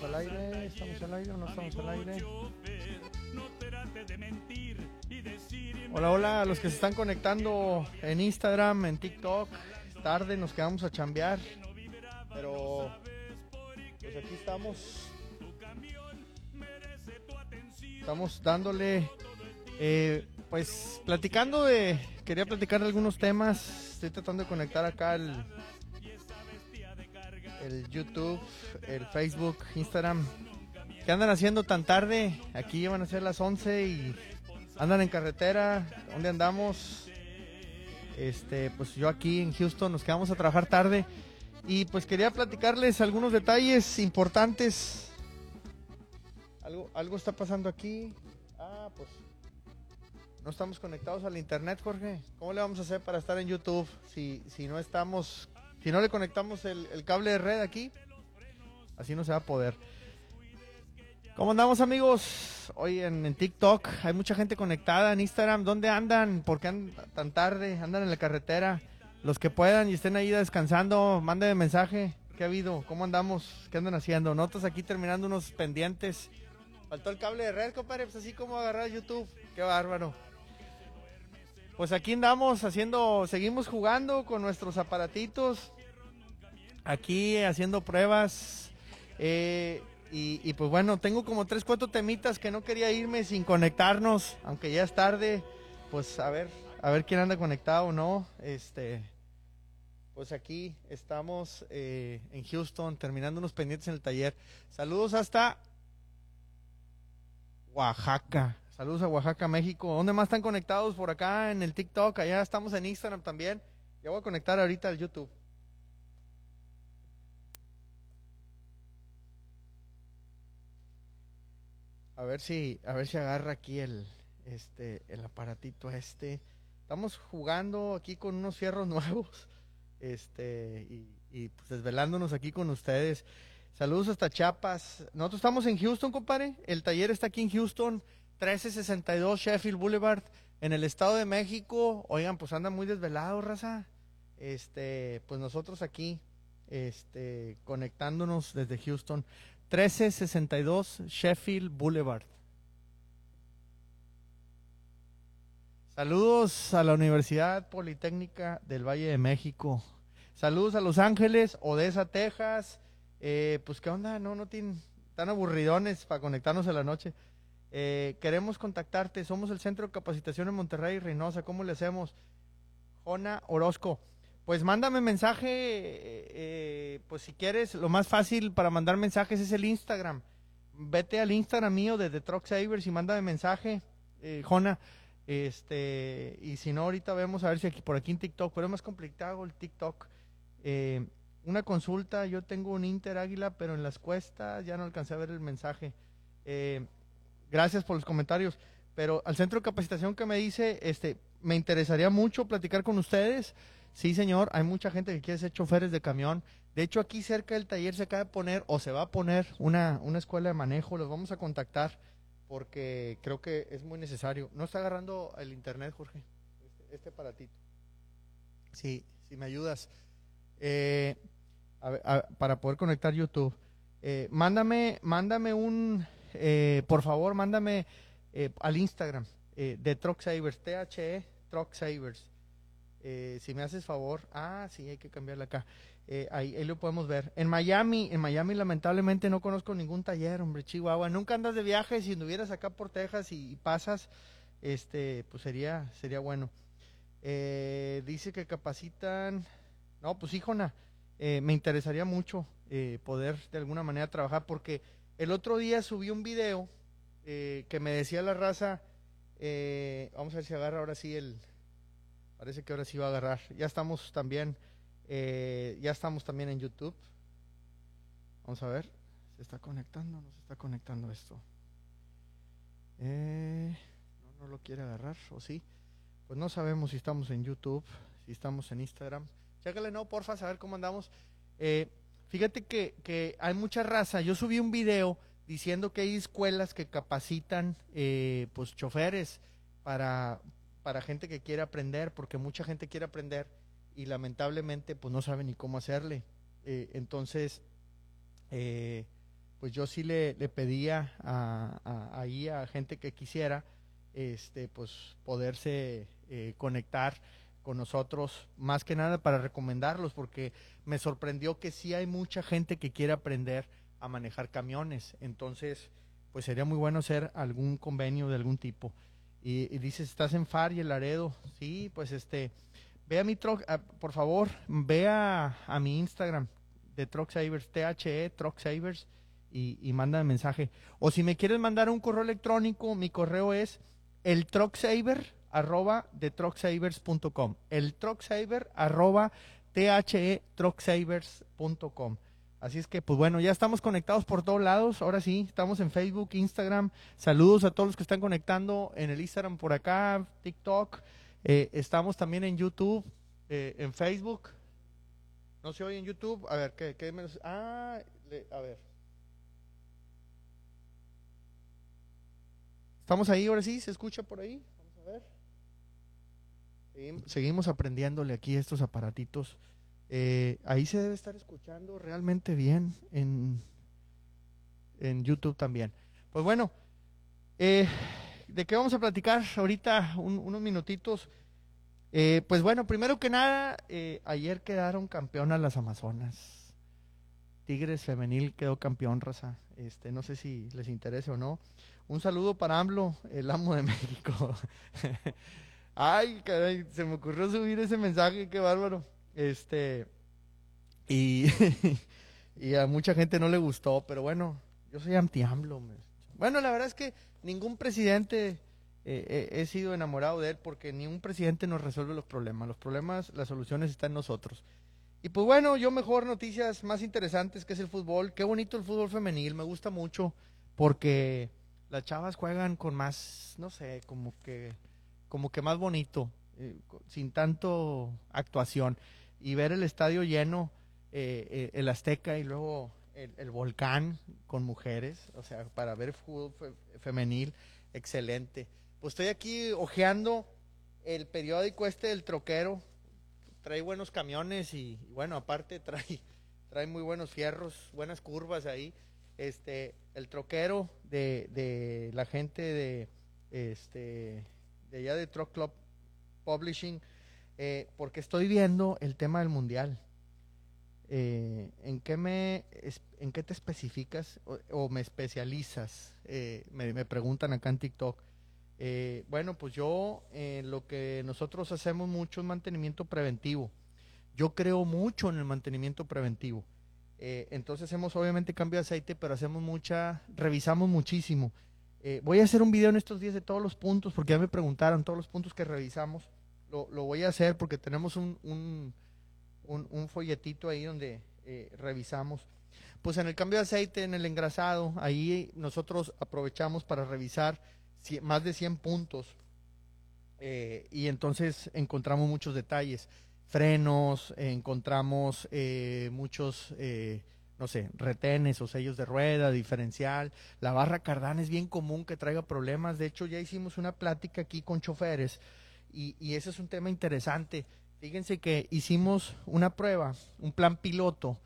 ¿Estamos al aire? ¿Estamos al aire no estamos al aire? Hola, hola a los que se están conectando en Instagram, en TikTok. Tarde nos quedamos a chambear. Pero pues aquí estamos. Estamos dándole eh, pues platicando de quería platicar de algunos temas. Estoy tratando de conectar acá el YouTube, el Facebook, Instagram. ¿Qué andan haciendo tan tarde? Aquí van a ser las 11 y andan en carretera. ¿Dónde andamos? Este, pues yo aquí en Houston nos quedamos a trabajar tarde y pues quería platicarles algunos detalles importantes. Algo, algo está pasando aquí. Ah, pues no estamos conectados al internet, Jorge. ¿Cómo le vamos a hacer para estar en YouTube si, si no estamos si no le conectamos el, cable de red aquí, así no se va a poder. ¿Cómo andamos amigos? Hoy en, TikTok hay mucha gente conectada en Instagram. ¿Dónde andan? ¿Por qué andan tan tarde? ¿Andan en la carretera? Los que puedan y estén ahí descansando, mándenme mensaje. ¿Qué ha habido? ¿Cómo andamos? ¿Qué andan haciendo? Notas aquí terminando unos pendientes. Faltó el cable de red, compadre. Pues así como agarrar YouTube. Qué bárbaro. Pues aquí andamos haciendo, seguimos jugando con nuestros aparatitos, aquí haciendo pruebas. Eh, y, pues bueno, tengo como tres, cuatro temitas que no quería irme sin conectarnos, aunque ya es tarde. Pues a ver, a ver quién anda conectado o no. Este, pues aquí estamos eh, en Houston, terminando unos pendientes en el taller. Saludos hasta Oaxaca. Saludos a Oaxaca, México. ¿Dónde más están conectados? Por acá en el TikTok. Allá estamos en Instagram también. Ya voy a conectar ahorita al YouTube. A ver si, a ver si agarra aquí el, este, el aparatito este. Estamos jugando aquí con unos fierros nuevos, este, y, y pues desvelándonos aquí con ustedes. Saludos hasta Chiapas. Nosotros estamos en Houston, compadre. El taller está aquí en Houston. 1362 Sheffield Boulevard en el Estado de México. Oigan, pues anda muy desvelado, raza. Este, pues nosotros aquí, este, conectándonos desde Houston. 1362 Sheffield Boulevard. Saludos a la Universidad Politécnica del Valle de México. Saludos a Los Ángeles, Odessa, Texas. Eh, pues qué onda, no, no tienen tan aburridones para conectarnos en la noche. Eh, queremos contactarte, somos el Centro de Capacitación en Monterrey, Reynosa, ¿cómo le hacemos? Jona Orozco. Pues mándame mensaje, eh, pues si quieres, lo más fácil para mandar mensajes es el Instagram. Vete al Instagram mío de The Truck Savers y mándame mensaje, eh, Jona. Este, y si no, ahorita vemos a ver si aquí por aquí en TikTok, pero es más complicado el TikTok. Eh, una consulta, yo tengo un Inter Águila, pero en las cuestas ya no alcancé a ver el mensaje. Eh, Gracias por los comentarios. Pero al centro de capacitación que me dice, este, me interesaría mucho platicar con ustedes. Sí, señor, hay mucha gente que quiere ser choferes de camión. De hecho, aquí cerca del taller se acaba de poner o se va a poner una, una escuela de manejo. Los vamos a contactar porque creo que es muy necesario. No está agarrando el internet, Jorge, este, este aparatito. Sí, si me ayudas. Eh, para poder conectar YouTube. Eh, mándame, mándame un, eh, por favor, mándame eh, al Instagram eh, de Truck Savers, THE Truck Savers. si me haces favor, ah, sí, hay que cambiarla acá. Ahí, lo podemos ver. En Miami, en Miami lamentablemente no conozco ningún taller, hombre, Chihuahua. Nunca andas de viaje, si anduvieras acá por Texas y, pasas, este, pues sería, sería bueno. dice que capacitan, no, pues híjona, me interesaría mucho poder de alguna manera trabajar porque el otro día subí un video eh, que me decía la raza, eh, vamos a ver si agarra ahora sí el, parece que ahora sí va a agarrar. Ya estamos también, eh, ya estamos también en YouTube. Vamos a ver, se está conectando, no se está conectando esto. no, no lo quiere agarrar, o sí. Pues no sabemos si estamos en YouTube, si estamos en Instagram. Chécale, no, porfa, a ver cómo andamos. Eh, Fíjate que, que hay mucha raza. Yo subí un video diciendo que hay escuelas que capacitan eh, pues choferes para, para gente que quiere aprender, porque mucha gente quiere aprender y lamentablemente pues no sabe ni cómo hacerle. Eh, entonces, eh, pues yo sí le, le pedía a, ahí a gente que quisiera, este, pues poderse conectar con nosotros, más que nada para recomendarlos, porque me sorprendió que sí hay mucha gente que quiere aprender a manejar camiones, entonces, pues sería muy bueno hacer algún convenio de algún tipo. Y, dices, estás en FAR y el Laredo, sí, pues este, ve a mi truck, por favor, ve a, mi Instagram de Truck Savers, THE Truck Savers, y, y manda mensaje. O si me quieres mandar un correo electrónico, mi correo es el trucksaver arroba de trucksavers.com. El trucksaver arroba the trucksavers.com. Así es que, pues bueno, ya estamos conectados por todos lados. Ahora sí, estamos en Facebook, Instagram. Saludos a todos los que están conectando en el Instagram por acá, TikTok. Eh, estamos también en YouTube, eh, en Facebook. No se oye en YouTube. A ver, ¿qué, qué Ah, a ver. Estamos ahí, ahora sí, ¿se escucha por ahí? Vamos a ver. Seguimos aprendiéndole aquí estos aparatitos. Eh, ahí se debe estar escuchando realmente bien en, en YouTube también. Pues bueno, eh, ¿de qué vamos a platicar ahorita? unos minutitos. Eh, pues bueno, primero que nada, ayer quedaron campeonas las Amazonas. Tigres Femenil quedó campeón, raza. Este, no sé si les interesa o no. Un saludo para AMLO, el amo de México. Ay, caray, se me ocurrió subir ese mensaje, qué bárbaro. Este, y, y a mucha gente no le gustó, pero bueno, yo soy anti-AMLO. Bueno, la verdad es que ningún presidente eh, he sido enamorado de él porque ni un presidente nos resuelve los problemas. Los problemas, las soluciones están en nosotros. Y pues bueno, yo mejor noticias más interesantes que es el fútbol. Qué bonito el fútbol femenil, me gusta mucho porque las chavas juegan con más, no sé, como que, como que más bonito, eh, sin tanto actuación. Y ver el estadio lleno, eh, eh, el Azteca y luego el, Volcán con mujeres, o sea, para ver fútbol femenil, excelente. Pues estoy aquí hojeando el periódico este del troquero, trae buenos camiones y, y bueno, aparte trae, trae muy buenos fierros, buenas curvas ahí este, el troquero de, de la gente de, este, de allá de Truck Club Publishing, eh, porque estoy viendo el tema del mundial. Eh, ¿en, qué me, ¿En qué te especificas o, me especializas? Eh, me, me, preguntan acá en TikTok. bueno, pues yo lo que nosotros hacemos mucho es mantenimiento preventivo. Yo creo mucho en el mantenimiento preventivo. Entonces hacemos obviamente cambio de aceite, pero hacemos mucha, revisamos muchísimo. Eh, voy a hacer un video en estos días de todos los puntos, porque ya me preguntaron todos los puntos que revisamos. Lo, voy a hacer porque tenemos un, un, folletito ahí donde eh, revisamos. Pues en el cambio de aceite, en el engrasado, ahí nosotros aprovechamos para revisar más de 100 puntos. y entonces encontramos muchos detalles frenos, encontramos eh, muchos, eh, no sé, retenes o sellos de rueda, diferencial. La barra cardán es bien común que traiga problemas. De hecho, ya hicimos una plática aquí con choferes y, ese es un tema interesante. Fíjense que hicimos una prueba, un plan piloto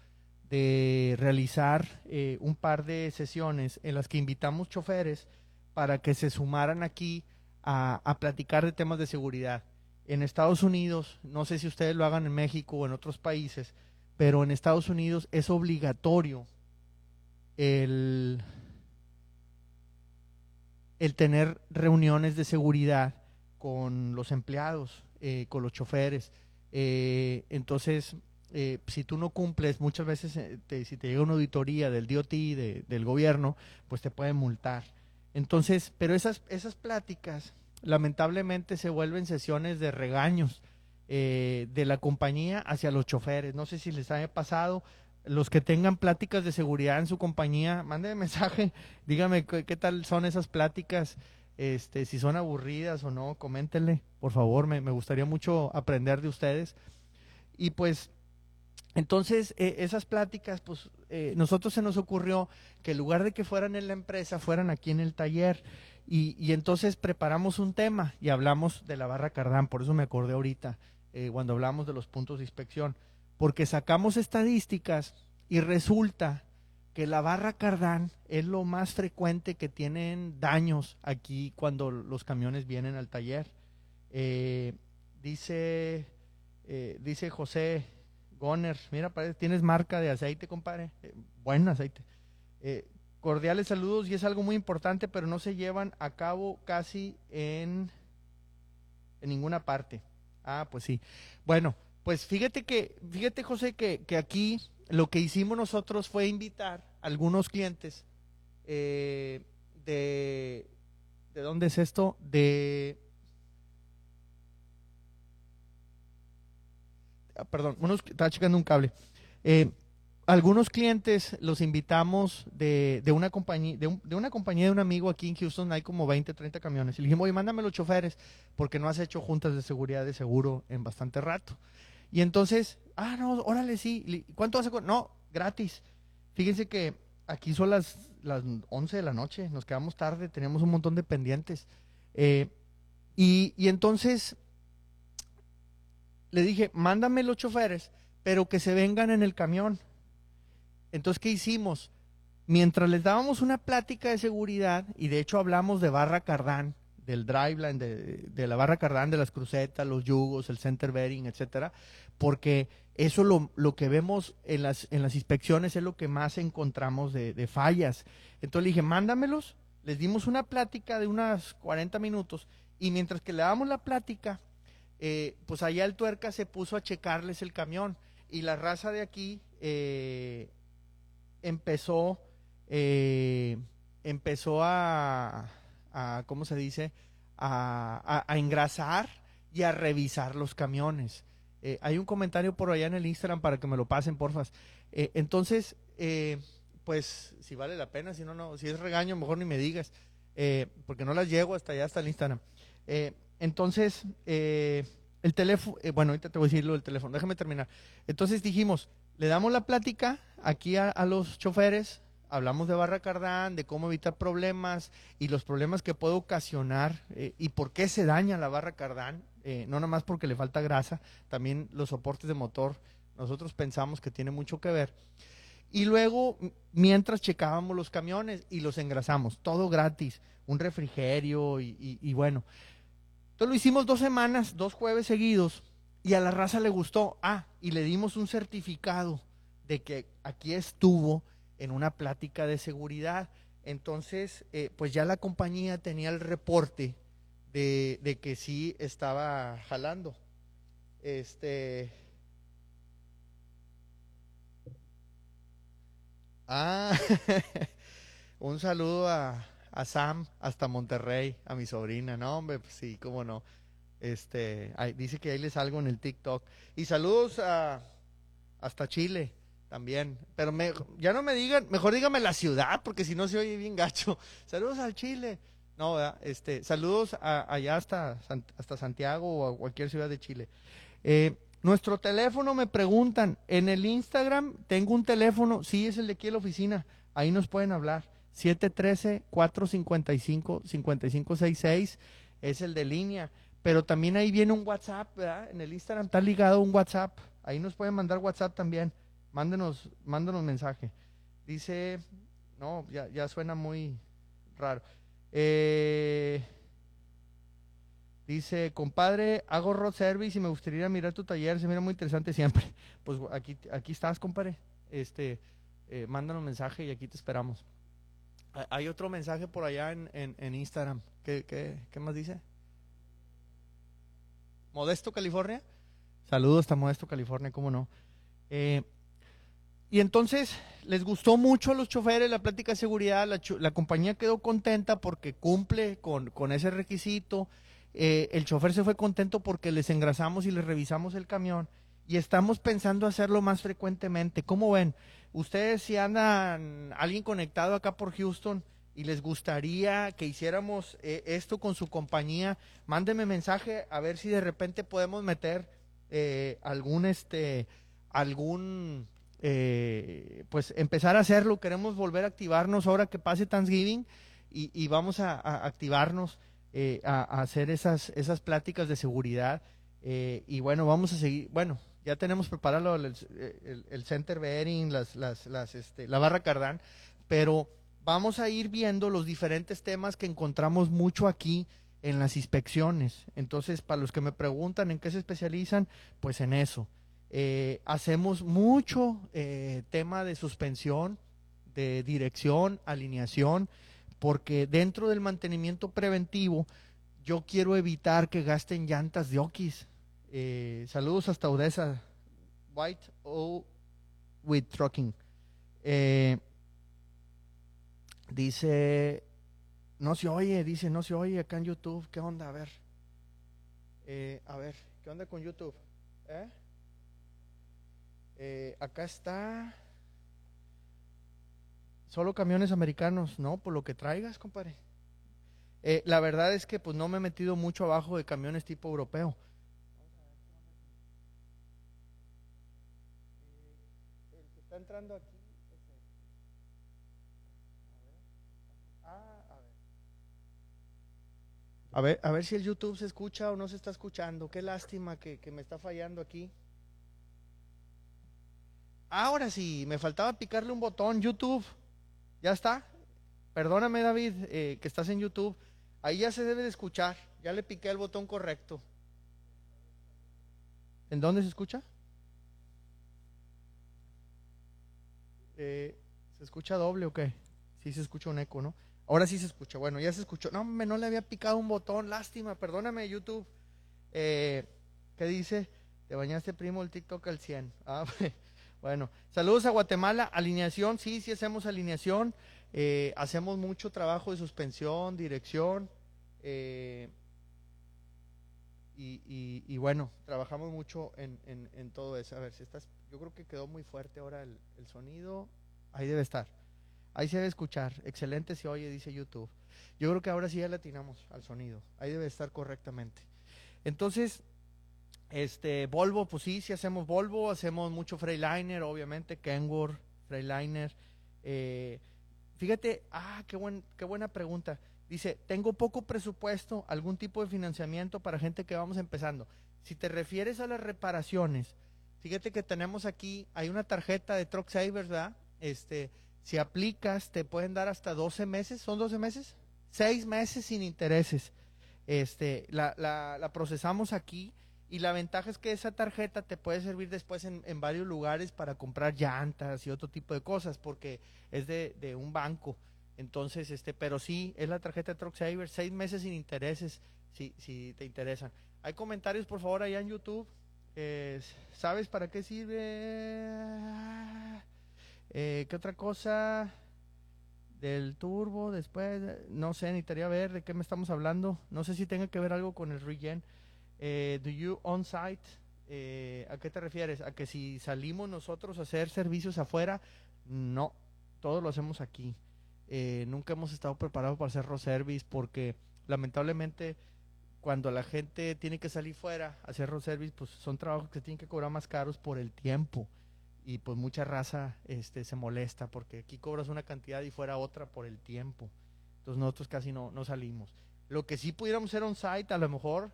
de realizar eh, un par de sesiones en las que invitamos choferes para que se sumaran aquí a platicar de temas de seguridad en Estados Unidos, no sé si ustedes lo hagan en México o en otros países, pero en Estados Unidos es obligatorio el, el tener reuniones de seguridad con los empleados, eh, con los choferes. Eh, entonces, eh, si tú no cumples, muchas veces si te llega una auditoría del DOT, del gobierno, pues te pueden multar. Entonces, pero esas, esas pláticas lamentablemente se vuelven sesiones de regaños eh, de la compañía hacia los choferes. No sé si les haya pasado. Los que tengan pláticas de seguridad en su compañía, mándenme mensaje, dígame qué, tal son esas pláticas, este, si son aburridas o no, coméntenle, por favor, me, gustaría mucho aprender de ustedes. Y pues, entonces, eh, esas pláticas, pues, eh, nosotros se nos ocurrió que en lugar de que fueran en la empresa, fueran aquí en el taller. Y, entonces preparamos un tema y hablamos de la barra cardán, por eso me acordé ahorita, eh, cuando hablamos de los puntos de inspección, porque sacamos estadísticas y resulta que la barra cardán es lo más frecuente que tienen daños aquí cuando los camiones vienen al taller. Eh, dice, eh, dice José Goner, mira, tienes marca de aceite, compadre. Buen aceite. cordiales saludos y es algo muy importante, pero no se llevan a cabo casi en ninguna parte. Ah, pues sí. Bueno, pues fíjate que, fíjate José, que, que aquí lo que hicimos nosotros fue invitar a algunos clientes eh, de... ¿De dónde es esto? De... Ah, perdón, unos, estaba checando un cable. Eh, algunos clientes los invitamos de, de una compañía, de, de, una compañía de un amigo aquí en Houston, hay como 20, 30 camiones. Y le dijimos, oye, mándame los choferes, porque no has hecho juntas de seguridad de seguro en bastante rato. Y entonces, ah, no, órale, sí. ¿Cuánto a No, gratis. Fíjense que aquí son las, las 11 de la noche, nos quedamos tarde, tenemos un montón de pendientes. Eh, y, y entonces le dije, mándame los choferes, pero que se vengan en el camión. Entonces, ¿qué hicimos? Mientras les dábamos una plática de seguridad, y de hecho hablamos de barra cardán, del driveline, de, de la barra cardán, de las crucetas, los yugos, el center bearing, etcétera, porque eso lo, lo que vemos en las, en las inspecciones es lo que más encontramos de, fallas. Entonces le dije, mándamelos, les dimos una plática de unas 40 minutos y mientras que le damos la plática, eh, pues allá el tuerca se puso a checarles el camión y la raza de aquí eh, empezó, eh, empezó a, ¿cómo se dice? A, engrasar y a revisar los camiones. Eh, hay un comentario por allá en el Instagram para que me lo pasen, porfas. Eh, entonces, pues, si vale la pena, si no, no, si es regaño, mejor ni me digas, porque no las llego hasta allá, hasta el Instagram. entonces, el teléfono, bueno, ahorita te voy a decir lo del teléfono, déjame terminar. Entonces dijimos, le damos la plática aquí a, los choferes, hablamos de barra cardán, de cómo evitar problemas y los problemas que puede ocasionar y por qué se daña la barra cardán eh, no nomás porque le falta grasa, también los soportes de motor, nosotros pensamos que tiene mucho que ver. Y luego, mientras checábamos los camiones y los engrasamos, todo gratis, un refrigerio y, bueno. Entonces lo hicimos dos semanas, dos jueves seguidos, y a la raza le gustó. Ah, y le dimos un certificado de que aquí estuvo en una plática de seguridad. Entonces, eh, pues ya la compañía tenía el reporte de, que sí estaba jalando. Este. Ah, un saludo a, a, Sam hasta Monterrey, a mi sobrina, no, hombre, pues sí, cómo no. Este, dice que ahí le salgo en el TikTok. Y saludos a hasta Chile también. Pero me, ya no me digan, mejor dígame la ciudad, porque si no se oye bien gacho. Saludos al Chile. No, este, saludos allá hasta, hasta Santiago o a cualquier ciudad de Chile. Eh, nuestro teléfono me preguntan, en el Instagram tengo un teléfono, sí es el de aquí en la oficina, ahí nos pueden hablar. 713-455-5566 es el de línea, pero también ahí viene un WhatsApp, ¿verdad? En el Instagram está ligado un WhatsApp, ahí nos pueden mandar WhatsApp también, mándenos, mándenos mensaje. Dice, no, ya, ya suena muy raro. Eh, dice, compadre, hago road service y me gustaría mirar tu taller, se mira muy interesante siempre. Pues aquí, aquí estás, compadre. Este, eh, mándanos mensaje y aquí te esperamos. Hay otro mensaje por allá en, en, Instagram. ¿Qué, ¿Qué, qué, más dice? Modesto, California. Saludos hasta Modesto, California, cómo no. Eh, y entonces les gustó mucho a los choferes la plática de seguridad, la, compañía quedó contenta porque cumple con, ese requisito, eh, el chofer se fue contento porque les engrasamos y les revisamos el camión y estamos pensando hacerlo más frecuentemente. ¿Cómo ven? Ustedes si andan alguien conectado acá por Houston y les gustaría que hiciéramos eh, esto con su compañía, mándenme mensaje a ver si de repente podemos meter eh, algún este algún eh, pues empezar a hacerlo. Queremos volver a activarnos ahora que pase Thanksgiving y, vamos a, activarnos eh, a, hacer esas, esas pláticas de seguridad. Eh, y bueno, vamos a seguir, bueno, Ya tenemos preparado el, el, el center bearing, las, las, las, este, la barra cardán, pero vamos a ir viendo los diferentes temas que encontramos mucho aquí en las inspecciones. Entonces, para los que me preguntan en qué se especializan, pues en eso. Eh, hacemos mucho eh, tema de suspensión, de dirección, alineación, porque dentro del mantenimiento preventivo yo quiero evitar que gasten llantas de Okis. Eh, saludos hasta Odessa, White O with Trucking. Dice no se oye, dice, no se oye acá en YouTube. ¿Qué onda? A ver. Eh, a ver, ¿qué onda con YouTube? ¿Eh? ¿Eh? acá está. Solo camiones americanos, ¿no? Por lo que traigas, compadre. Eh, la verdad es que pues no me he metido mucho abajo de camiones tipo europeo. Que está entrando aquí. A ver, a ver si el YouTube se escucha o no se está escuchando. Qué lástima que, me está fallando aquí. Ahora sí, me faltaba picarle un botón. YouTube, ya está. Perdóname, David, eh, que estás en YouTube. Ahí ya se debe de escuchar. Ya le piqué el botón correcto. ¿En dónde se escucha? Eh, ¿Se escucha doble o qué? Sí se escucha un eco, ¿no? Ahora sí se escucha. Bueno, ya se escuchó. No, me no le había picado un botón. Lástima, perdóname, YouTube. Eh, ¿Qué dice? Te bañaste, primo, el TikTok al 100. Ah, bueno, saludos a Guatemala. Alineación, sí, sí hacemos alineación. Eh, hacemos mucho trabajo de suspensión, dirección. Eh, y, bueno, trabajamos mucho en, todo eso. A ver si estás. Yo creo que quedó muy fuerte ahora el sonido. Ahí debe estar. Ahí se debe escuchar. Excelente se oye, dice YouTube. Yo creo que ahora sí ya le atinamos al sonido. Ahí debe estar correctamente. Entonces, este, Volvo, pues sí, sí hacemos Volvo, hacemos mucho Freiliner, obviamente, Kenworth, Freiliner. Eh, fíjate, ah, qué, buen, qué buena pregunta. Dice, tengo poco presupuesto, algún tipo de financiamiento para gente que vamos empezando. Si te refieres a las reparaciones, fíjate que tenemos aquí, hay una tarjeta de Truck Savers, ¿verdad? Este, si aplicas, te pueden dar hasta 12 meses. ¿Son 12 meses? 6 meses sin intereses. Este, la, la, procesamos aquí y la ventaja es que esa tarjeta te puede servir después en, en, varios lugares para comprar llantas y otro tipo de cosas porque es de, de un banco. Entonces, este, pero sí, es la tarjeta Truck Saver, seis meses sin intereses, si, si te interesan. Hay comentarios, por favor, allá en YouTube. ¿Sabes para qué sirve? Eh, ¿Qué otra cosa? Del turbo, después, no sé, necesitaría ver de qué me estamos hablando. No sé si tenga que ver algo con el regen. Eh, do you on-site? Eh, ¿A qué te refieres? ¿A que si salimos nosotros a hacer servicios afuera? No, todo lo hacemos aquí. Eh, nunca hemos estado preparados para hacer service porque lamentablemente cuando la gente tiene que salir fuera a hacer service, pues son trabajos que tienen que cobrar más caros por el tiempo y pues mucha raza este, se molesta porque aquí cobras una cantidad y fuera otra por el tiempo. Entonces nosotros casi no, no salimos. Lo que sí pudiéramos hacer on site a lo mejor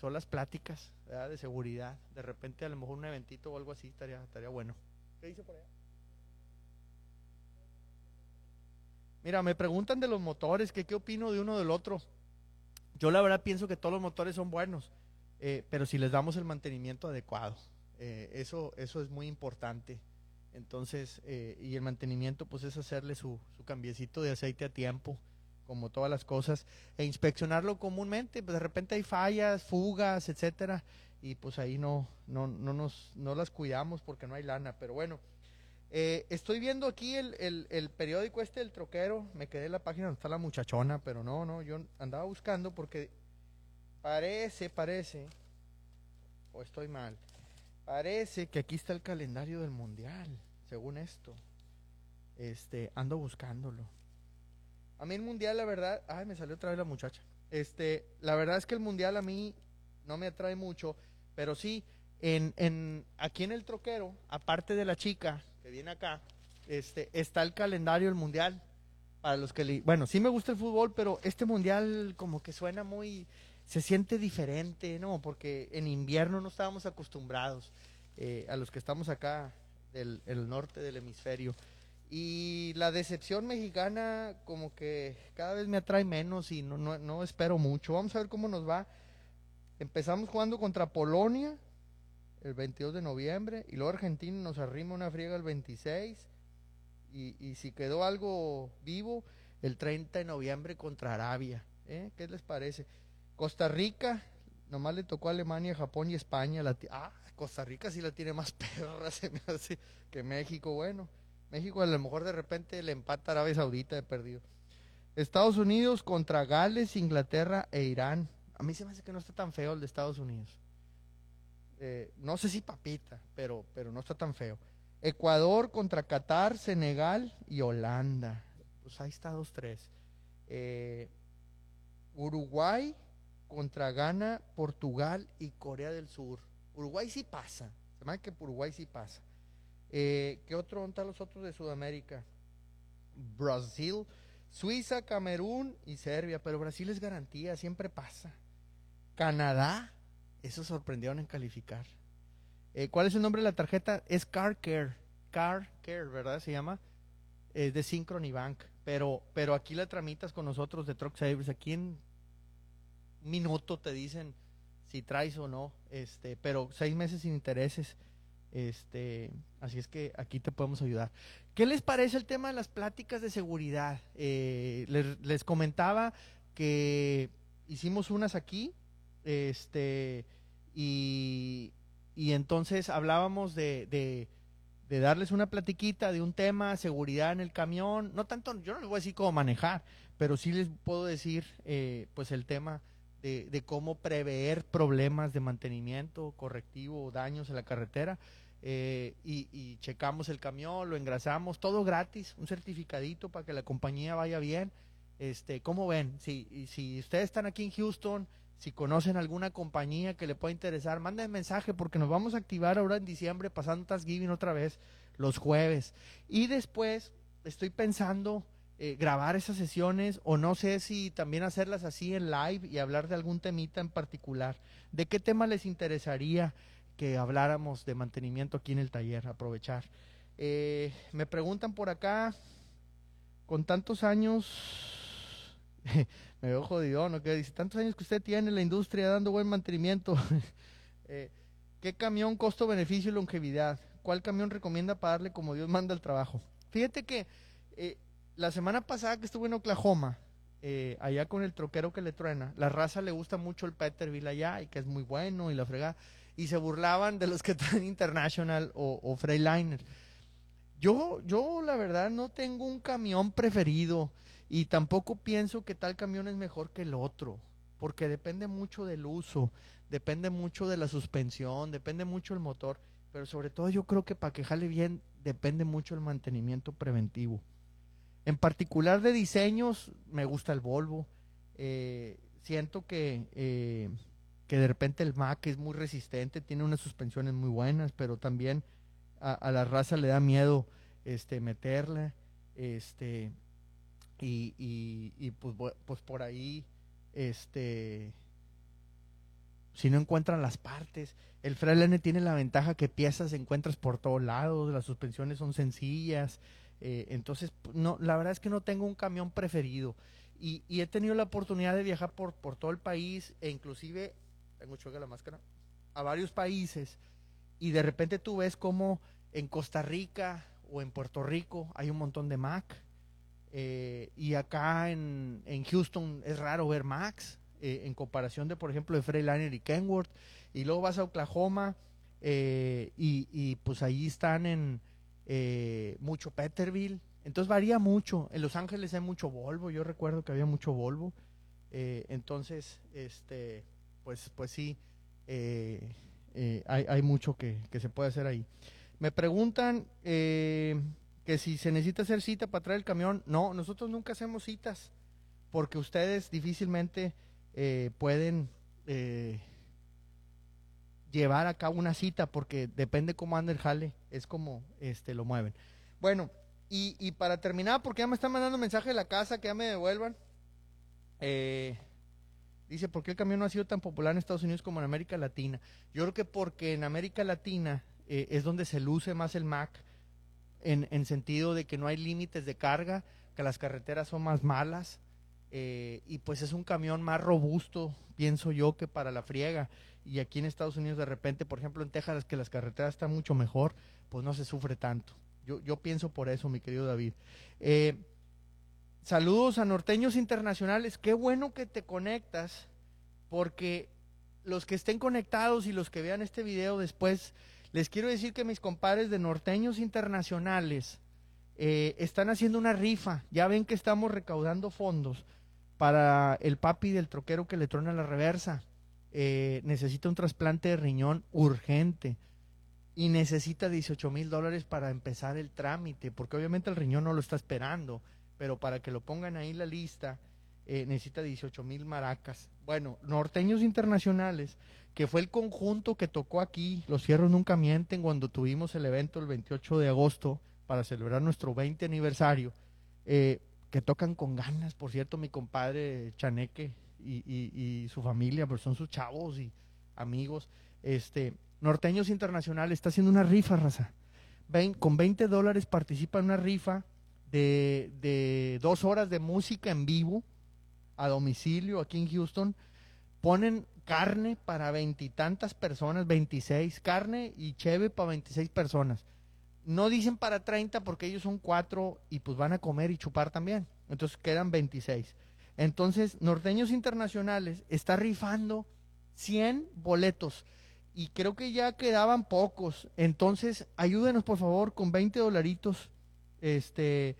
son las pláticas de seguridad. De repente a lo mejor un eventito o algo así estaría, estaría bueno. ¿Qué dice por allá? Mira, me preguntan de los motores, que qué opino de uno del otro. Yo la verdad pienso que todos los motores son buenos, eh, pero si les damos el mantenimiento adecuado. Eh, eso, eso es muy importante. Entonces, eh, y el mantenimiento, pues es hacerle su, su cambiecito de aceite a tiempo, como todas las cosas, e inspeccionarlo comúnmente. Pues de repente hay fallas, fugas, etcétera, y pues ahí no, no, no, nos, no las cuidamos porque no hay lana. Pero bueno, eh, estoy viendo aquí el, el, el, periódico este del troquero. Me quedé en la página donde está la muchachona, pero no, no, yo andaba buscando porque parece, parece, o estoy mal Parece que aquí está el calendario del mundial, según esto. Este, ando buscándolo. A mí el mundial, la verdad, ay, me salió otra vez la muchacha. Este, la verdad es que el mundial a mí no me atrae mucho, pero sí, en, en, aquí en el troquero, aparte de la chica que viene acá, este, está el calendario del mundial. Para los que le, bueno, sí me gusta el fútbol, pero este mundial como que suena muy, se siente diferente, ¿no? Porque en invierno no estábamos acostumbrados. eh, a los que estamos acá del el norte del hemisferio. Y la decepción mexicana como que cada vez me atrae menos y no, no, no espero mucho. Vamos a ver cómo nos va. Empezamos jugando contra Polonia el 22 de noviembre y luego Argentina nos arrima una friega el 26 y, y si quedó algo vivo el 30 de noviembre contra Arabia. ¿eh? ¿Qué les parece? Costa Rica, nomás le tocó a Alemania, Japón y España. Ah, Costa Rica sí la tiene más perra, que México. Bueno, México a lo mejor de repente le empata a Arabia Saudita de perdido. Estados Unidos contra Gales, Inglaterra e Irán. A mí se me hace que no está tan feo el de Estados Unidos. Eh, no sé si papita, pero, pero no está tan feo. Ecuador contra Qatar, Senegal y Holanda. Pues ahí está dos, tres. Eh, Uruguay contra Ghana, Portugal y Corea del Sur. Uruguay sí pasa. Se me que Uruguay sí pasa. Eh, ¿Qué otro están los otros de Sudamérica? Brasil, Suiza, Camerún y Serbia. Pero Brasil es garantía, siempre pasa. Canadá, eso sorprendieron en calificar. Eh, ¿Cuál es el nombre de la tarjeta? Es Car Care. Car Care, ¿verdad? Se llama. Es de Synchrony Bank. Pero, pero aquí la tramitas con nosotros de Truck Savers. Aquí en minuto te dicen si traes o no, este, pero seis meses sin intereses, este, así es que aquí te podemos ayudar. ¿Qué les parece el tema de las pláticas de seguridad? Eh, les, comentaba que hicimos unas aquí, este, y, y entonces hablábamos de, de, de, darles una platiquita de un tema, seguridad en el camión, no tanto, yo no les voy a decir cómo manejar, pero sí les puedo decir, eh, pues el tema de, cómo prever problemas de mantenimiento correctivo o daños en la carretera. Eh, y, checamos el camión, lo engrasamos, todo gratis, un certificadito para que la compañía vaya bien. Este, ¿Cómo ven? Si, si ustedes están aquí en Houston, si conocen alguna compañía que le pueda interesar, manden mensaje porque nos vamos a activar ahora en diciembre pasando Thanksgiving otra vez los jueves. Y después estoy pensando eh, grabar esas sesiones o no sé si también hacerlas así en live y hablar de algún temita en particular. ¿De qué tema les interesaría que habláramos de mantenimiento aquí en el taller? Aprovechar. Eh, me preguntan por acá, con tantos años, me veo jodido, ¿no? Que dice, tantos años que usted tiene en la industria dando buen mantenimiento. Eh, ¿Qué camión costo-beneficio y longevidad? ¿Cuál camión recomienda para darle como Dios manda el trabajo? Fíjate que la semana pasada que estuve en Oklahoma, eh, allá con el troquero que le truena, la raza le gusta mucho el Peterbilt allá y que es muy bueno y la frega, y se burlaban de los que traen International o, o Freightliner. Yo, yo la verdad no tengo un camión preferido y tampoco pienso que tal camión es mejor que el otro, porque depende mucho del uso, depende mucho de la suspensión, depende mucho el motor, pero sobre todo yo creo que para que jale bien depende mucho el mantenimiento preventivo. En particular de diseños, me gusta el Volvo. Eh, siento que, eh, que de repente el Mac es muy resistente, tiene unas suspensiones muy buenas, pero también a, la raza le da miedo este, meterla. Este, y, y, pues, pues por ahí, este, si no encuentran las partes. El Freightliner tiene la ventaja que piezas encuentras por todos lados, las suspensiones son sencillas, eh, entonces, no, la verdad es que no tengo un camión preferido. Y, he tenido la oportunidad de viajar por, todo el país e inclusive, tengo choque la máscara, a varios países. Y de repente tú ves como en Costa Rica o en Puerto Rico hay un montón de Mac. Eh, y acá en, Houston es raro ver Macs eh, en comparación de, por ejemplo, de Freightliner y Kenworth. Y luego vas a Oklahoma y, y pues ahí están en, eh, mucho Peterbilt. Entonces varía mucho. En Los Ángeles hay mucho Volvo. Yo recuerdo que había mucho Volvo. Eh, entonces, este, pues, pues sí, eh, hay, hay, mucho que, se puede hacer ahí. Me preguntan que si se necesita hacer cita para traer el camión. No, nosotros nunca hacemos citas porque ustedes difícilmente pueden llevar a cabo una cita porque depende cómo anda el jale, es como este lo mueven. Bueno, y, y para terminar, porque ya me están mandando mensaje de la casa que ya me devuelvan. Eh, dice, ¿por qué el camión no ha sido tan popular en Estados Unidos como en América Latina? Yo creo que porque en América Latina eh, es donde se luce más el Mac en, en sentido de que no hay límites de carga, que las carreteras son más malas eh, y pues es un camión más robusto, pienso yo, que para la friega. Y aquí en Estados Unidos de repente, por ejemplo en Texas, que las carreteras están mucho mejor, pues no se sufre tanto. Yo, yo pienso por eso, mi querido David. Eh, saludos a norteños internacionales. Qué bueno que te conectas, porque los que estén conectados y los que vean este video después, les quiero decir que mis compadres de norteños internacionales eh, están haciendo una rifa. Ya ven que estamos recaudando fondos para el papi del troquero que le trona la reversa. Eh, necesita un trasplante de riñón urgente y necesita 18 mil dólares para empezar el trámite, porque obviamente el riñón no lo está esperando, pero para que lo pongan ahí en la lista, eh, necesita 18 mil maracas. Bueno, Norteños Internacionales, que fue el conjunto que tocó aquí, los cierros nunca mienten, cuando tuvimos el evento el 28 de agosto para celebrar nuestro 20 aniversario, eh, que tocan con ganas, por cierto, mi compadre Chaneque y, su familia, pues son sus chavos y amigos. Este, Norteños Internacionales está haciendo una rifa, raza. con 20 dólares participa en una rifa de, de dos horas de música en vivo a domicilio aquí en Houston. Ponen carne para veintitantas personas, 26, carne y cheve para 26 personas no dicen para 30 porque ellos son cuatro y pues van a comer y chupar también. Entonces quedan 26. Entonces, Norteños Internacionales está rifando 100 boletos y creo que ya quedaban pocos. Entonces, ayúdenos por favor con 20 dolaritos. Este,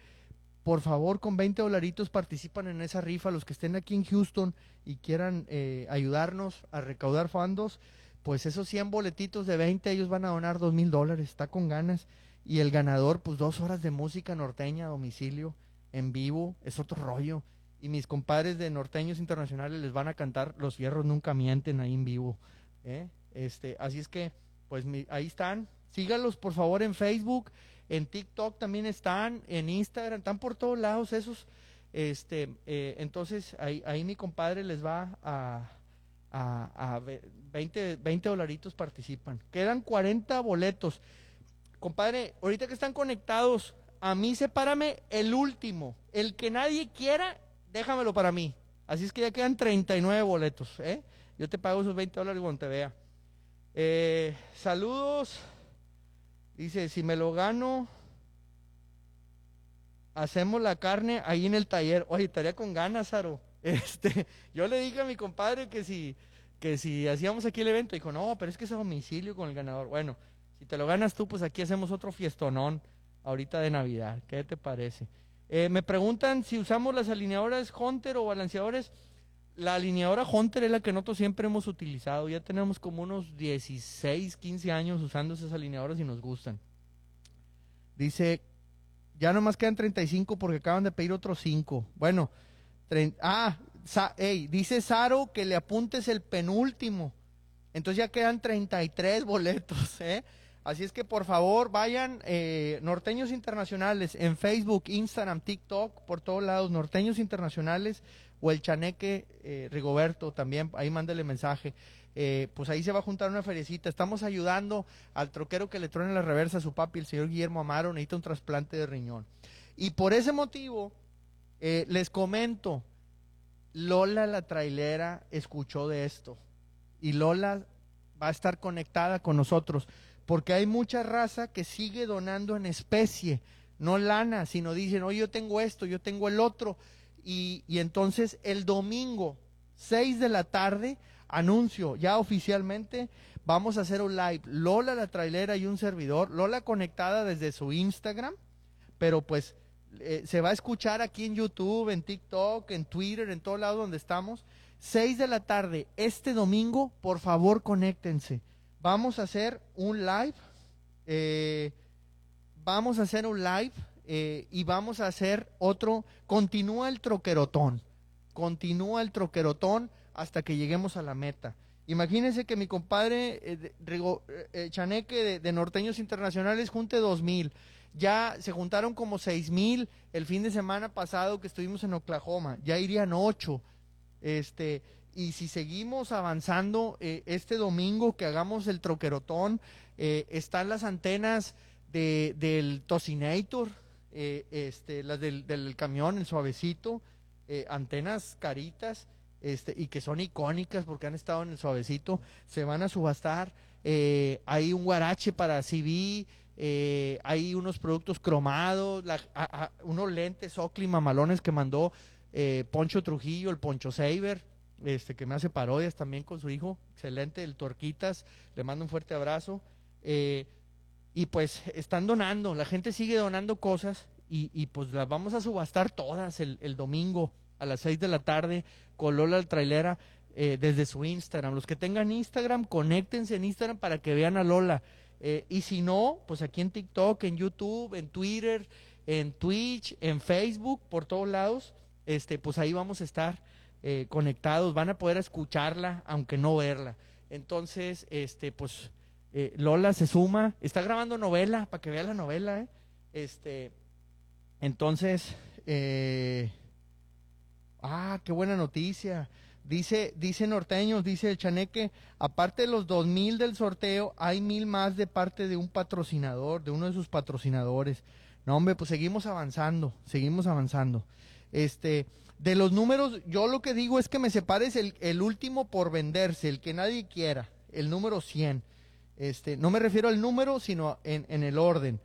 por favor, con 20 dolaritos participan en esa rifa. Los que estén aquí en Houston y quieran eh, ayudarnos a recaudar fondos, pues esos 100 boletitos de 20, ellos van a donar 2 mil dólares. Está con ganas. Y el ganador, pues dos horas de música norteña a domicilio, en vivo, es otro rollo. Y mis compadres de norteños internacionales les van a cantar Los fierros nunca mienten ahí en vivo. ¿eh? Este, así es que, pues ahí están. Sígalos por favor en Facebook, en TikTok también están, en Instagram, están por todos lados esos. Este, eh, entonces ahí, ahí mi compadre les va a, a, a 20, 20 dolaritos participan. Quedan 40 boletos. Compadre, ahorita que están conectados, a mí sepárame el último. El que nadie quiera, déjamelo para mí. Así es que ya quedan 39 boletos. ¿eh? Yo te pago esos 20 dólares cuando te vea. Eh, saludos. Dice, si me lo gano, hacemos la carne ahí en el taller. Oye, estaría con ganas, Saro. Este, yo le dije a mi compadre que si, que si hacíamos aquí el evento, dijo, no, pero es que es a domicilio con el ganador. Bueno, si te lo ganas tú, pues aquí hacemos otro fiestonón ahorita de Navidad. ¿Qué te parece? Eh, me preguntan si usamos las alineadoras Hunter o balanceadores. La alineadora Hunter es la que nosotros siempre hemos utilizado. Ya tenemos como unos 16, 15 años usando esas alineadoras y nos gustan. Dice, ya nomás quedan 35 porque acaban de pedir otros 5. Bueno, ah, dice Saro que le apuntes el penúltimo. Entonces ya quedan 33 boletos, ¿eh? Así es que por favor vayan eh, Norteños Internacionales en Facebook, Instagram, TikTok, por todos lados, Norteños Internacionales o el Chaneque eh, Rigoberto también, ahí mándele mensaje. Eh, pues ahí se va a juntar una feriecita. Estamos ayudando al troquero que le trone la reversa a su papi, el señor Guillermo Amaro, necesita un trasplante de riñón. Y por ese motivo, les comento, Lola la trailera escuchó de esto y Lola va a estar conectada con nosotros porque hay mucha raza que sigue donando en especie, no lana, sino dicen, oye, yo tengo esto, yo tengo el otro. Y, y entonces el domingo, 6 de la tarde, anuncio ya oficialmente, vamos a hacer un live. Lola la trailera y un servidor, Lola conectada desde su Instagram, pero pues eh, se va a escuchar aquí en YouTube, en TikTok, en Twitter, en todo lado donde estamos. 6 de la tarde, este domingo, por favor, conéctense vamos a hacer un live. Eh, vamos a hacer un live eh, y vamos a hacer otro. Continúa el troquerotón. Continúa el troquerotón hasta que lleguemos a la meta. Imagínense que mi compadre eh, Chaneque de, Norteños Internacionales junte dos mil. Ya se juntaron como seis mil el fin de semana pasado que estuvimos en Oklahoma. Ya irían ocho. Este, y si seguimos avanzando eh, este domingo que hagamos el troquerotón, eh, están las antenas de, del Tocinator, eh, este, las del, del, camión, el suavecito, antenas caritas, este, y que son icónicas porque han estado en el suavecito, se van a subastar. hay un guarache para CB, hay unos productos cromados, unos lentes Oakley mamalones que mandó Poncho Trujillo, el Poncho Saber este, que me hace parodias también con su hijo, excelente, el Torquitas, le mando un fuerte abrazo. Eh, y pues están donando, la gente sigue donando cosas y, pues las vamos a subastar todas el, domingo a las 6 de la tarde con Lola Trailera eh, desde su Instagram. Los que tengan Instagram, conéctense en Instagram para que vean a Lola. Eh, y si no, pues aquí en TikTok, en YouTube, en Twitter, en Twitch, en Facebook, por todos lados, este, pues ahí vamos a estar eh, conectados, van a poder escucharla aunque no verla. Entonces, este, pues eh, Lola se suma, está grabando novela para que vea la novela, ¿eh? Este, entonces, ah, qué buena noticia. Dice, dice Norteños, dice el Chaneque, aparte de los dos mil del sorteo, hay mil más de parte de un patrocinador, de uno de sus patrocinadores. No, hombre, pues seguimos avanzando, seguimos avanzando. Este, de los números, yo lo que digo es que me separes el, el último por venderse, el que nadie quiera, el número 100. Este, no me refiero al número, sino en, en el orden.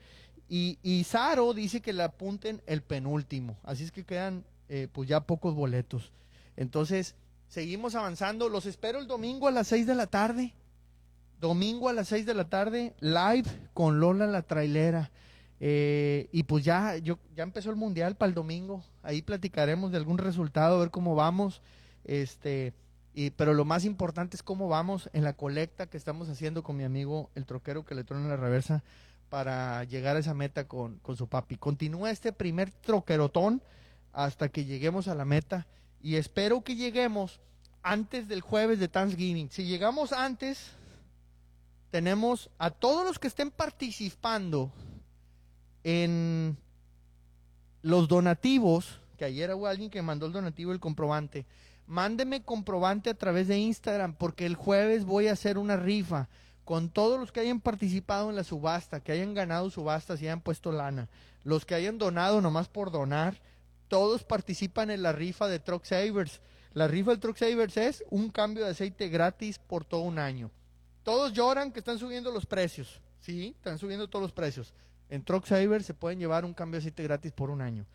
Y, y Saro dice que le apunten el penúltimo. Así es que quedan eh, pues ya pocos boletos. Entonces, seguimos avanzando. Los espero el domingo a las 6 de la tarde. Domingo a las 6 de la tarde, live con Lola la trailera. Eh, y pues ya, yo, ya empezó el mundial para el domingo. Ahí platicaremos de algún resultado, ver cómo vamos. Este, y, pero lo más importante es cómo vamos en la colecta que estamos haciendo con mi amigo el troquero que le trona la reversa para llegar a esa meta con, con su papi. Continúa este primer troquerotón hasta que lleguemos a la meta y espero que lleguemos antes del jueves de Thanksgiving. Si llegamos antes, tenemos a todos los que estén participando en los donativos, que ayer hubo alguien que mandó el donativo, el comprobante, mándeme comprobante a través de Instagram, porque el jueves voy a hacer una rifa con todos los que hayan participado en la subasta, que hayan ganado subastas y hayan puesto lana, los que hayan donado nomás por donar, todos participan en la rifa de Truck Savers. La rifa del Truck Savers es un cambio de aceite gratis por todo un año. Todos lloran que están subiendo los precios. Sí, están subiendo todos los precios. En Truck Saver se pueden llevar un cambio de aceite gratis por un año.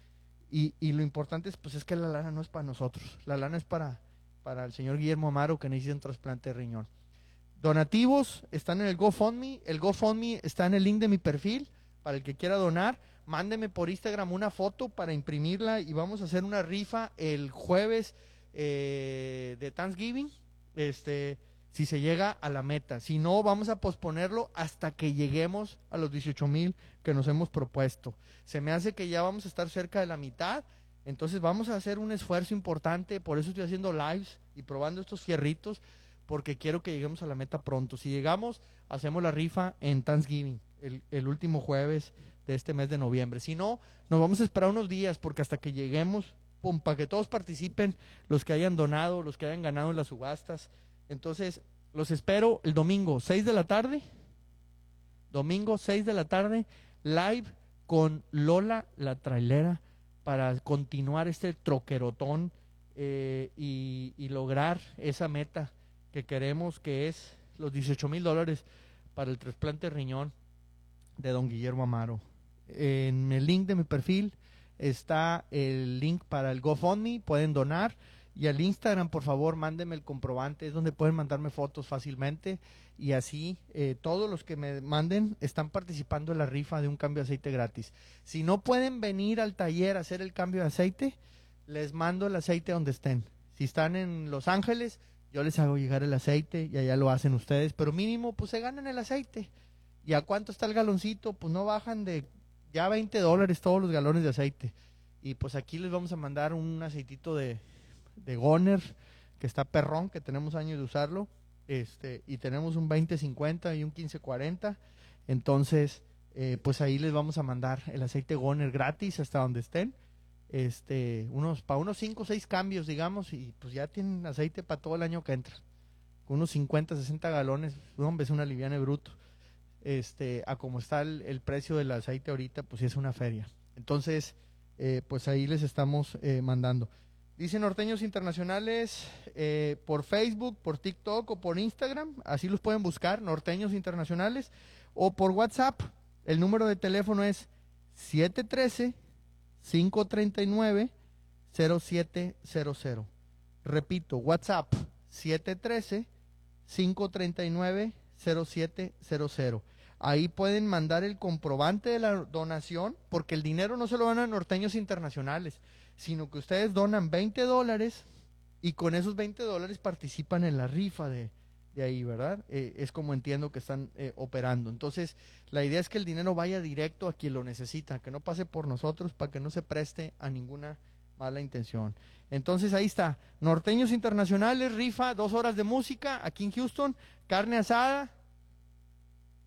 Y, y, lo importante es, pues, es que la lana no es para nosotros. La lana es para, para el señor Guillermo Amaro que necesita un trasplante de riñón. Donativos están en el GoFundMe. El GoFundMe está en el link de mi perfil. Para el que quiera donar, mándeme por Instagram una foto para imprimirla y vamos a hacer una rifa el jueves eh, de Thanksgiving. Este, si se llega a la meta. Si no, vamos a posponerlo hasta que lleguemos a los 18 mil que nos hemos propuesto. Se me hace que ya vamos a estar cerca de la mitad. Entonces vamos a hacer un esfuerzo importante. Por eso estoy haciendo lives y probando estos fierritos. Porque quiero que lleguemos a la meta pronto. Si llegamos, hacemos la rifa en Thanksgiving, el, el último jueves de este mes de noviembre. Si no, nos vamos a esperar unos días porque hasta que lleguemos, pum, para que todos participen, los que hayan donado, los que hayan ganado en las subastas. Entonces, los espero el domingo, 6 de la tarde. Domingo, 6 de la tarde, live con Lola la trailera para continuar este troquerotón eh, y, lograr esa meta que queremos, que es los 18 mil dólares para el trasplante riñón de don Guillermo Amaro. En el link de mi perfil está el link para el GoFundMe, pueden donar y al Instagram, por favor, mándenme el comprobante, es donde pueden mandarme fotos fácilmente. Y así, eh, todos los que me manden están participando en la rifa de un cambio de aceite gratis. Si no pueden venir al taller a hacer el cambio de aceite, les mando el aceite donde estén. Si están en Los Ángeles, yo les hago llegar el aceite y allá lo hacen ustedes. Pero mínimo, pues se ganan el aceite. ¿Y a cuánto está el galoncito? Pues no bajan de ya 20 dólares todos los galones de aceite. Y pues aquí les vamos a mandar un aceitito de de Goner, que está perrón, que tenemos años de usarlo. Este, y tenemos un 2050 y un 1540. Entonces, eh, pues ahí les vamos a mandar el aceite Goner gratis hasta donde estén. este, unos, para unos 5 o 6 cambios, digamos, y pues ya tienen aceite para todo el año que entra. Unos 50, 60 galones, hombre, es una liviana bruto. Este, a como está el, precio del aceite ahorita, pues es una feria. Entonces, eh, pues ahí les estamos eh, mandando. Dicen norteños internacionales eh, por Facebook, por TikTok o por Instagram. Así los pueden buscar, norteños internacionales. O por WhatsApp. El número de teléfono es 713 539-0700. Repito, WhatsApp 713-539-0700. Ahí pueden mandar el comprobante de la donación, porque el dinero no se lo van a norteños internacionales, sino que ustedes donan 20 dólares y con esos 20 dólares participan en la rifa de, de ahí, ¿verdad? Eh, es como entiendo que están eh, operando. Entonces, la idea es que el dinero vaya directo a quien lo necesita, que no pase por nosotros para que no se preste a ninguna mala intención. Entonces, ahí está. Norteños Internacionales, rifa, dos horas de música aquí en Houston, carne asada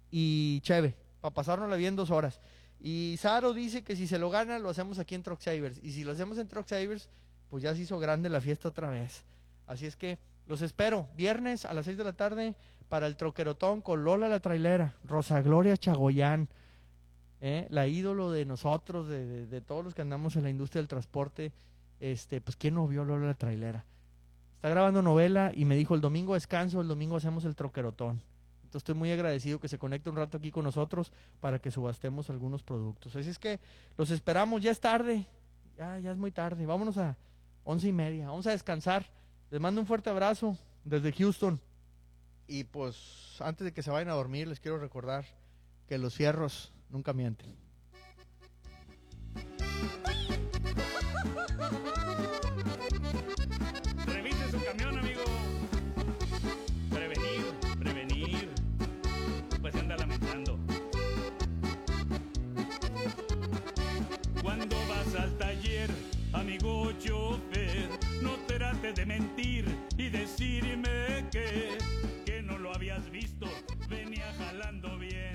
y cheve, para pasárnosla bien dos horas. Y Saro dice que si se lo gana, lo hacemos aquí en Truck Savers. Y si lo hacemos en Truck Savers, pues ya se hizo grande la fiesta otra vez. Así es que los espero, viernes a las 6 de la tarde para el troquerotón con Lola la trailera, Rosa Gloria Chagoyán, ¿eh? la ídolo de nosotros, de, todos los que andamos en la industria del transporte. Este, pues, ¿quién no vio Lola la trailera? Está grabando novela y me dijo, el domingo descanso, el domingo hacemos el troquerotón. Entonces estoy muy agradecido que se conecte un rato aquí con nosotros para que subastemos algunos productos. Así es que los esperamos, ya es tarde, ya, ya es muy tarde, vámonos a once y media, vamos a descansar. Les mando un fuerte abrazo desde Houston. Y pues antes de que se vayan a dormir, les quiero recordar que los fierros nunca mienten. de mentir y decirme que, que no lo habías visto, venía jalando bien.